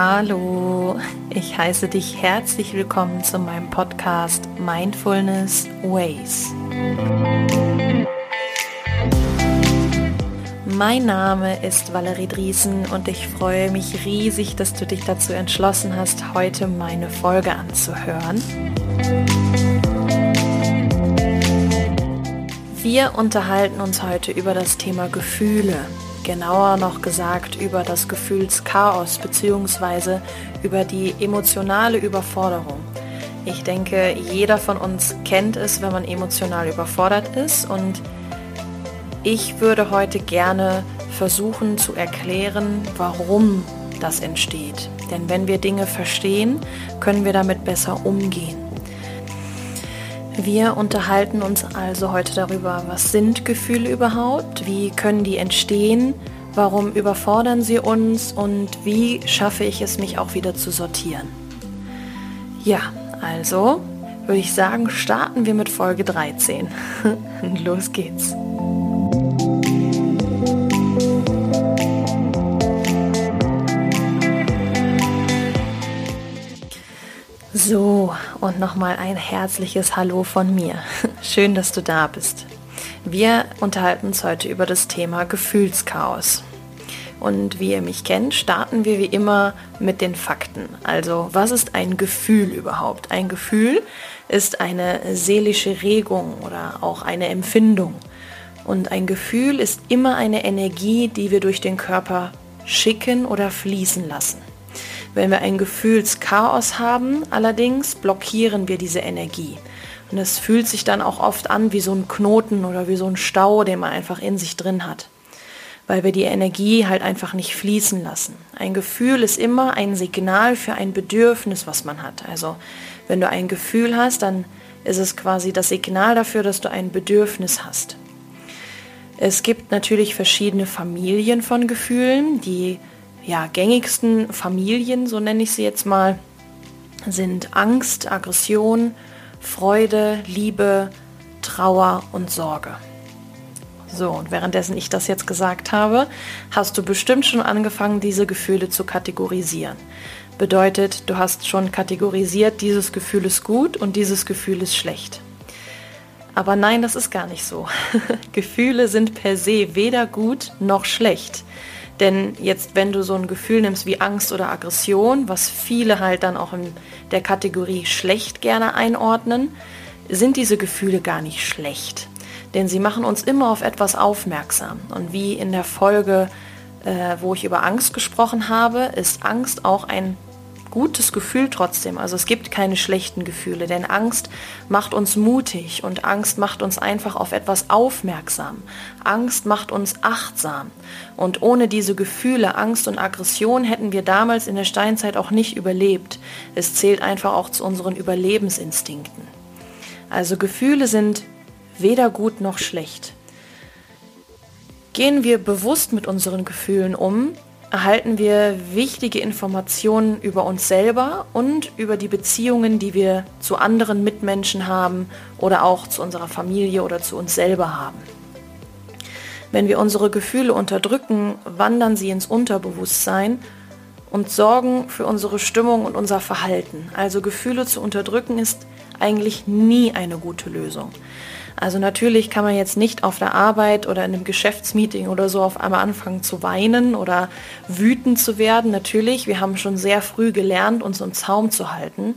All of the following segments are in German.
Hallo, ich heiße dich herzlich willkommen zu meinem Podcast Mindfulness Ways. Mein Name ist Valerie Driesen und ich freue mich riesig, dass du dich dazu entschlossen hast, heute meine Folge anzuhören. Wir unterhalten uns heute über das Thema Gefühle genauer noch gesagt über das Gefühlschaos bzw. über die emotionale Überforderung. Ich denke, jeder von uns kennt es, wenn man emotional überfordert ist und ich würde heute gerne versuchen zu erklären, warum das entsteht. Denn wenn wir Dinge verstehen, können wir damit besser umgehen. Wir unterhalten uns also heute darüber, was sind Gefühle überhaupt, wie können die entstehen, warum überfordern sie uns und wie schaffe ich es, mich auch wieder zu sortieren. Ja, also würde ich sagen, starten wir mit Folge 13. Los geht's. So, und nochmal ein herzliches Hallo von mir. Schön, dass du da bist. Wir unterhalten uns heute über das Thema Gefühlschaos. Und wie ihr mich kennt, starten wir wie immer mit den Fakten. Also, was ist ein Gefühl überhaupt? Ein Gefühl ist eine seelische Regung oder auch eine Empfindung. Und ein Gefühl ist immer eine Energie, die wir durch den Körper schicken oder fließen lassen. Wenn wir ein Gefühlschaos haben, allerdings blockieren wir diese Energie. Und es fühlt sich dann auch oft an wie so ein Knoten oder wie so ein Stau, den man einfach in sich drin hat. Weil wir die Energie halt einfach nicht fließen lassen. Ein Gefühl ist immer ein Signal für ein Bedürfnis, was man hat. Also wenn du ein Gefühl hast, dann ist es quasi das Signal dafür, dass du ein Bedürfnis hast. Es gibt natürlich verschiedene Familien von Gefühlen, die ja, gängigsten Familien, so nenne ich sie jetzt mal, sind Angst, Aggression, Freude, Liebe, Trauer und Sorge. So, und währenddessen ich das jetzt gesagt habe, hast du bestimmt schon angefangen, diese Gefühle zu kategorisieren. Bedeutet, du hast schon kategorisiert, dieses Gefühl ist gut und dieses Gefühl ist schlecht. Aber nein, das ist gar nicht so. Gefühle sind per se weder gut noch schlecht. Denn jetzt, wenn du so ein Gefühl nimmst wie Angst oder Aggression, was viele halt dann auch in der Kategorie schlecht gerne einordnen, sind diese Gefühle gar nicht schlecht. Denn sie machen uns immer auf etwas aufmerksam. Und wie in der Folge, äh, wo ich über Angst gesprochen habe, ist Angst auch ein gutes Gefühl trotzdem. Also es gibt keine schlechten Gefühle, denn Angst macht uns mutig und Angst macht uns einfach auf etwas aufmerksam. Angst macht uns achtsam. Und ohne diese Gefühle, Angst und Aggression hätten wir damals in der Steinzeit auch nicht überlebt. Es zählt einfach auch zu unseren Überlebensinstinkten. Also Gefühle sind weder gut noch schlecht. Gehen wir bewusst mit unseren Gefühlen um, erhalten wir wichtige Informationen über uns selber und über die Beziehungen, die wir zu anderen Mitmenschen haben oder auch zu unserer Familie oder zu uns selber haben. Wenn wir unsere Gefühle unterdrücken, wandern sie ins Unterbewusstsein und sorgen für unsere Stimmung und unser Verhalten. Also Gefühle zu unterdrücken ist eigentlich nie eine gute Lösung. Also natürlich kann man jetzt nicht auf der Arbeit oder in einem Geschäftsmeeting oder so auf einmal anfangen zu weinen oder wütend zu werden. Natürlich, wir haben schon sehr früh gelernt, uns im Zaum zu halten.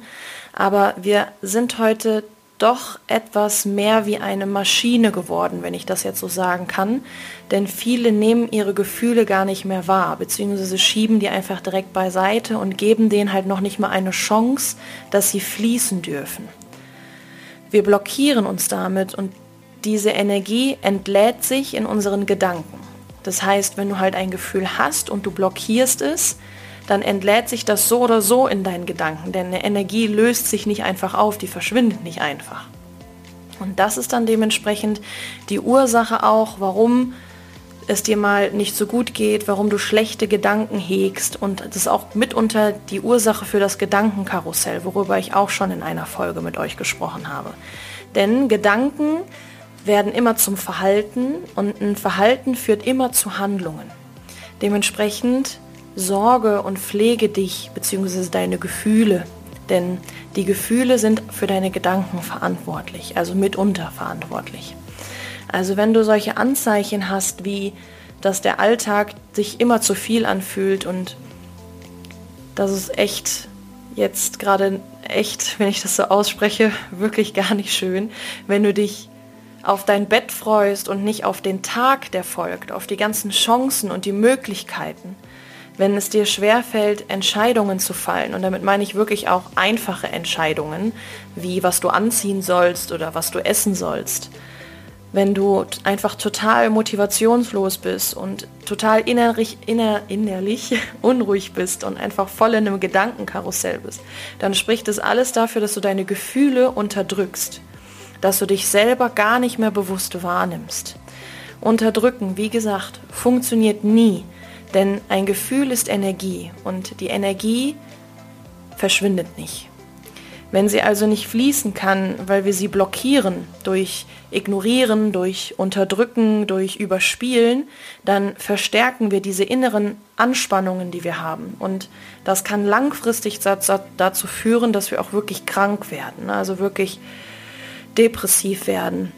Aber wir sind heute doch etwas mehr wie eine Maschine geworden, wenn ich das jetzt so sagen kann. Denn viele nehmen ihre Gefühle gar nicht mehr wahr, beziehungsweise schieben die einfach direkt beiseite und geben denen halt noch nicht mal eine Chance, dass sie fließen dürfen. Wir blockieren uns damit und diese Energie entlädt sich in unseren Gedanken. Das heißt, wenn du halt ein Gefühl hast und du blockierst es, dann entlädt sich das so oder so in deinen Gedanken, denn eine Energie löst sich nicht einfach auf, die verschwindet nicht einfach. Und das ist dann dementsprechend die Ursache auch, warum es dir mal nicht so gut geht, warum du schlechte Gedanken hegst und das ist auch mitunter die Ursache für das Gedankenkarussell, worüber ich auch schon in einer Folge mit euch gesprochen habe. Denn Gedanken werden immer zum Verhalten und ein Verhalten führt immer zu Handlungen. Dementsprechend sorge und pflege dich bzw. deine Gefühle, denn die Gefühle sind für deine Gedanken verantwortlich, also mitunter verantwortlich. Also wenn du solche Anzeichen hast, wie dass der Alltag sich immer zu viel anfühlt und dass es echt jetzt gerade echt, wenn ich das so ausspreche, wirklich gar nicht schön, wenn du dich auf dein Bett freust und nicht auf den Tag, der folgt, auf die ganzen Chancen und die Möglichkeiten. Wenn es dir schwerfällt, Entscheidungen zu fallen, und damit meine ich wirklich auch einfache Entscheidungen, wie was du anziehen sollst oder was du essen sollst, wenn du einfach total motivationslos bist und total innerlich, inner, innerlich unruhig bist und einfach voll in einem Gedankenkarussell bist, dann spricht es alles dafür, dass du deine Gefühle unterdrückst, dass du dich selber gar nicht mehr bewusst wahrnimmst. Unterdrücken, wie gesagt, funktioniert nie, denn ein Gefühl ist Energie und die Energie verschwindet nicht. Wenn sie also nicht fließen kann, weil wir sie blockieren durch Ignorieren, durch Unterdrücken, durch Überspielen, dann verstärken wir diese inneren Anspannungen, die wir haben. Und das kann langfristig dazu führen, dass wir auch wirklich krank werden, also wirklich depressiv werden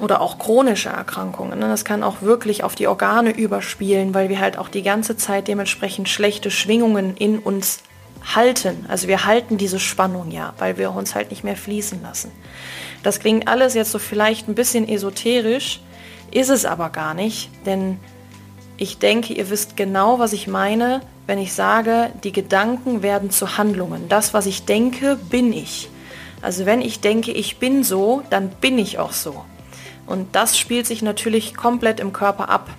oder auch chronische Erkrankungen. Das kann auch wirklich auf die Organe überspielen, weil wir halt auch die ganze Zeit dementsprechend schlechte Schwingungen in uns halten. Also wir halten diese Spannung ja, weil wir uns halt nicht mehr fließen lassen. Das klingt alles jetzt so vielleicht ein bisschen esoterisch, ist es aber gar nicht, denn ich denke, ihr wisst genau, was ich meine, wenn ich sage, die Gedanken werden zu Handlungen. Das, was ich denke, bin ich. Also wenn ich denke, ich bin so, dann bin ich auch so. Und das spielt sich natürlich komplett im Körper ab.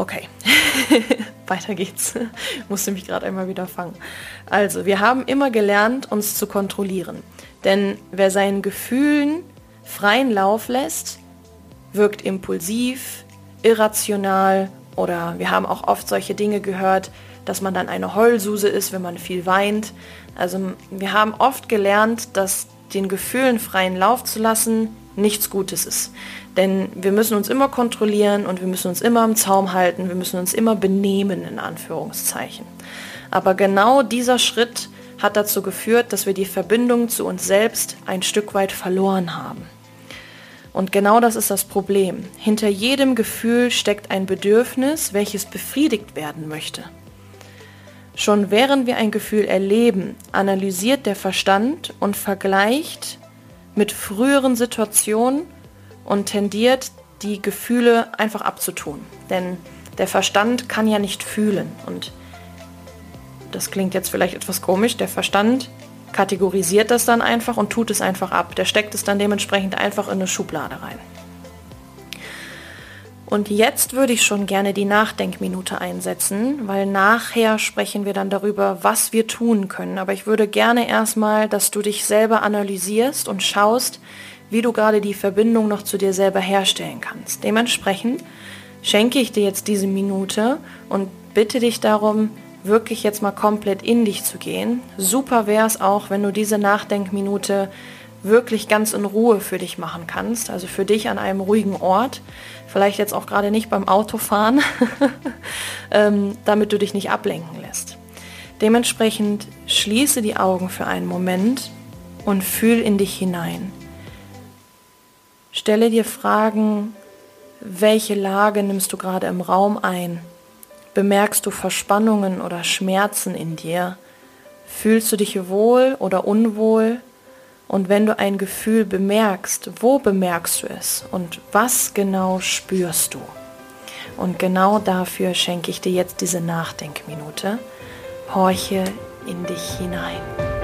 Okay, weiter geht's. Musste mich gerade einmal wieder fangen. Also, wir haben immer gelernt, uns zu kontrollieren. Denn wer seinen Gefühlen freien Lauf lässt, wirkt impulsiv, irrational oder wir haben auch oft solche Dinge gehört, dass man dann eine Heulsuse ist, wenn man viel weint. Also wir haben oft gelernt, dass den Gefühlen freien Lauf zu lassen nichts Gutes ist. Denn wir müssen uns immer kontrollieren und wir müssen uns immer im Zaum halten, wir müssen uns immer benehmen, in Anführungszeichen. Aber genau dieser Schritt hat dazu geführt, dass wir die Verbindung zu uns selbst ein Stück weit verloren haben. Und genau das ist das Problem. Hinter jedem Gefühl steckt ein Bedürfnis, welches befriedigt werden möchte. Schon während wir ein Gefühl erleben, analysiert der Verstand und vergleicht mit früheren Situationen und tendiert, die Gefühle einfach abzutun. Denn der Verstand kann ja nicht fühlen. Und das klingt jetzt vielleicht etwas komisch. Der Verstand kategorisiert das dann einfach und tut es einfach ab. Der steckt es dann dementsprechend einfach in eine Schublade rein. Und jetzt würde ich schon gerne die Nachdenkminute einsetzen, weil nachher sprechen wir dann darüber, was wir tun können. Aber ich würde gerne erstmal, dass du dich selber analysierst und schaust, wie du gerade die Verbindung noch zu dir selber herstellen kannst. Dementsprechend schenke ich dir jetzt diese Minute und bitte dich darum, wirklich jetzt mal komplett in dich zu gehen. Super wäre es auch, wenn du diese Nachdenkminute wirklich ganz in Ruhe für dich machen kannst, also für dich an einem ruhigen Ort, vielleicht jetzt auch gerade nicht beim Autofahren, ähm, damit du dich nicht ablenken lässt. Dementsprechend schließe die Augen für einen Moment und fühl in dich hinein. Stelle dir Fragen, welche Lage nimmst du gerade im Raum ein? Bemerkst du Verspannungen oder Schmerzen in dir? Fühlst du dich wohl oder unwohl? Und wenn du ein Gefühl bemerkst, wo bemerkst du es und was genau spürst du? Und genau dafür schenke ich dir jetzt diese Nachdenkminute. Horche in dich hinein.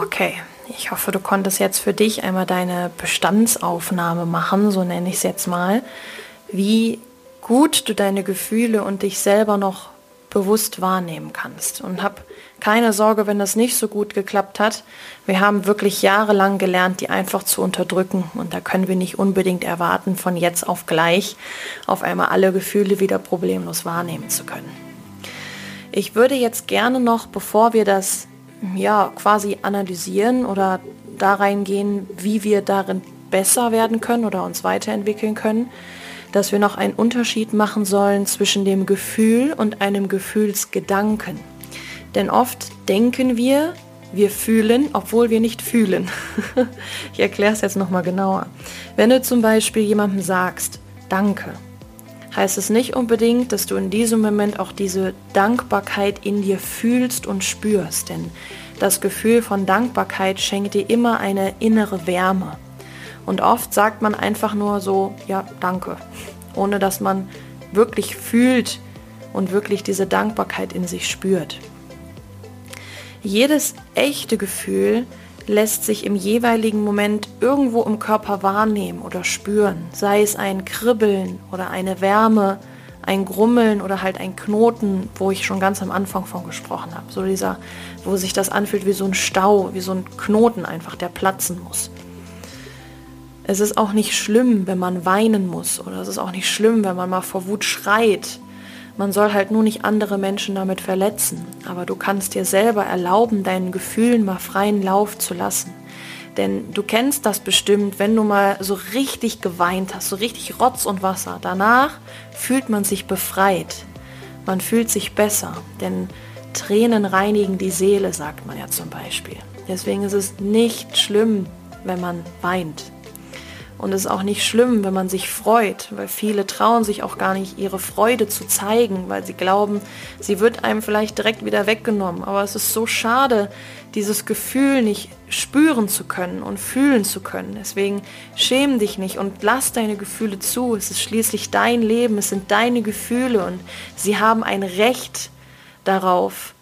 Okay. Ich hoffe, du konntest jetzt für dich einmal deine Bestandsaufnahme machen, so nenne ich es jetzt mal, wie gut du deine Gefühle und dich selber noch bewusst wahrnehmen kannst. Und hab keine Sorge, wenn das nicht so gut geklappt hat. Wir haben wirklich jahrelang gelernt, die einfach zu unterdrücken. Und da können wir nicht unbedingt erwarten, von jetzt auf gleich auf einmal alle Gefühle wieder problemlos wahrnehmen zu können. Ich würde jetzt gerne noch, bevor wir das ja quasi analysieren oder da reingehen, wie wir darin besser werden können oder uns weiterentwickeln können, dass wir noch einen Unterschied machen sollen zwischen dem Gefühl und einem Gefühlsgedanken. Denn oft denken wir, wir fühlen, obwohl wir nicht fühlen. ich erkläre es jetzt nochmal genauer. Wenn du zum Beispiel jemandem sagst, danke, heißt es nicht unbedingt, dass du in diesem Moment auch diese Dankbarkeit in dir fühlst und spürst. Denn das Gefühl von Dankbarkeit schenkt dir immer eine innere Wärme. Und oft sagt man einfach nur so, ja, danke, ohne dass man wirklich fühlt und wirklich diese Dankbarkeit in sich spürt. Jedes echte Gefühl lässt sich im jeweiligen Moment irgendwo im Körper wahrnehmen oder spüren, sei es ein Kribbeln oder eine Wärme, ein Grummeln oder halt ein Knoten, wo ich schon ganz am Anfang von gesprochen habe. So dieser, wo sich das anfühlt wie so ein Stau, wie so ein Knoten einfach, der platzen muss. Es ist auch nicht schlimm, wenn man weinen muss oder es ist auch nicht schlimm, wenn man mal vor Wut schreit. Man soll halt nur nicht andere Menschen damit verletzen, aber du kannst dir selber erlauben, deinen Gefühlen mal freien Lauf zu lassen. Denn du kennst das bestimmt, wenn du mal so richtig geweint hast, so richtig Rotz und Wasser. Danach fühlt man sich befreit. Man fühlt sich besser, denn Tränen reinigen die Seele, sagt man ja zum Beispiel. Deswegen ist es nicht schlimm, wenn man weint. Und es ist auch nicht schlimm, wenn man sich freut, weil viele trauen sich auch gar nicht, ihre Freude zu zeigen, weil sie glauben, sie wird einem vielleicht direkt wieder weggenommen. Aber es ist so schade, dieses Gefühl nicht spüren zu können und fühlen zu können. Deswegen schäm dich nicht und lass deine Gefühle zu. Es ist schließlich dein Leben, es sind deine Gefühle und sie haben ein Recht darauf,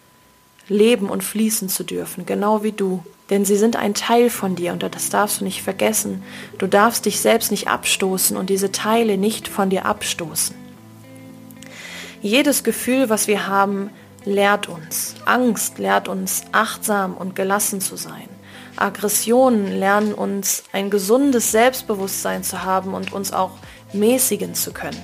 leben und fließen zu dürfen, genau wie du denn sie sind ein Teil von dir und das darfst du nicht vergessen. Du darfst dich selbst nicht abstoßen und diese Teile nicht von dir abstoßen. Jedes Gefühl, was wir haben, lehrt uns. Angst lehrt uns, achtsam und gelassen zu sein. Aggressionen lernen uns, ein gesundes Selbstbewusstsein zu haben und uns auch mäßigen zu können.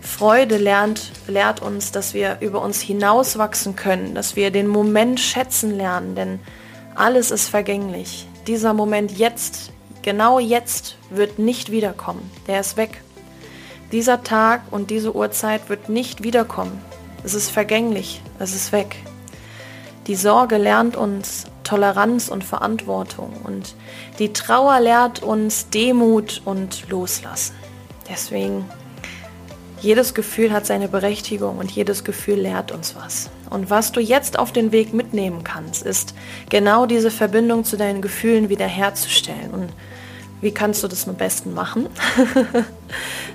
Freude lernt, lehrt uns, dass wir über uns hinauswachsen können, dass wir den Moment schätzen lernen, denn alles ist vergänglich. Dieser Moment jetzt, genau jetzt, wird nicht wiederkommen. Der ist weg. Dieser Tag und diese Uhrzeit wird nicht wiederkommen. Es ist vergänglich. Es ist weg. Die Sorge lernt uns Toleranz und Verantwortung und die Trauer lehrt uns Demut und Loslassen. Deswegen jedes Gefühl hat seine Berechtigung und jedes Gefühl lehrt uns was. Und was du jetzt auf den Weg mitnehmen kannst, ist genau diese Verbindung zu deinen Gefühlen wiederherzustellen. Und wie kannst du das am besten machen?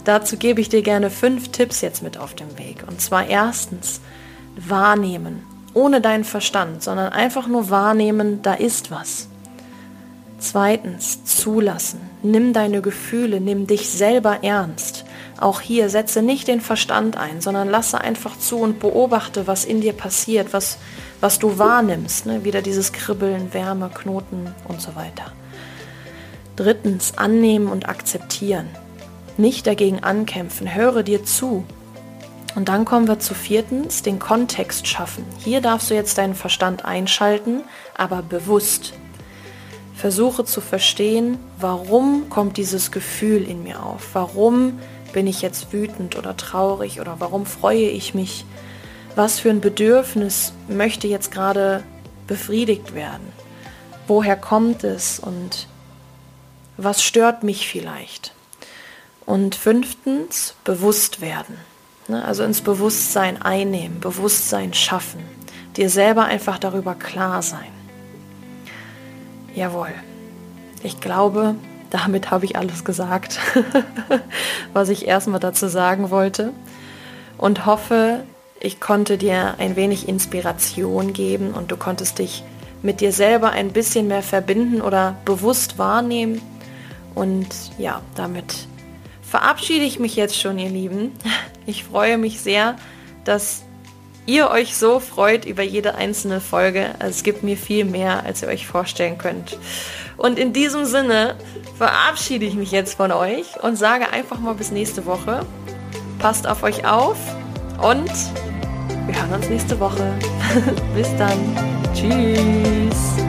Dazu gebe ich dir gerne fünf Tipps jetzt mit auf den Weg. Und zwar erstens, wahrnehmen. Ohne deinen Verstand, sondern einfach nur wahrnehmen, da ist was. Zweitens, zulassen. Nimm deine Gefühle, nimm dich selber ernst. Auch hier setze nicht den Verstand ein, sondern lasse einfach zu und beobachte, was in dir passiert, was, was du wahrnimmst. Ne? Wieder dieses Kribbeln, Wärme, Knoten und so weiter. Drittens, annehmen und akzeptieren. Nicht dagegen ankämpfen, höre dir zu. Und dann kommen wir zu viertens, den Kontext schaffen. Hier darfst du jetzt deinen Verstand einschalten, aber bewusst. Versuche zu verstehen, warum kommt dieses Gefühl in mir auf? Warum bin ich jetzt wütend oder traurig oder warum freue ich mich? Was für ein Bedürfnis möchte jetzt gerade befriedigt werden? Woher kommt es und was stört mich vielleicht? Und fünftens, bewusst werden. Ne, also ins Bewusstsein einnehmen, Bewusstsein schaffen, dir selber einfach darüber klar sein. Jawohl. Ich glaube, damit habe ich alles gesagt, was ich erstmal dazu sagen wollte. Und hoffe, ich konnte dir ein wenig Inspiration geben und du konntest dich mit dir selber ein bisschen mehr verbinden oder bewusst wahrnehmen. Und ja, damit verabschiede ich mich jetzt schon, ihr Lieben. Ich freue mich sehr, dass ihr euch so freut über jede einzelne Folge. Also es gibt mir viel mehr, als ihr euch vorstellen könnt. Und in diesem Sinne verabschiede ich mich jetzt von euch und sage einfach mal bis nächste Woche. Passt auf euch auf und wir hören uns nächste Woche. bis dann. Tschüss.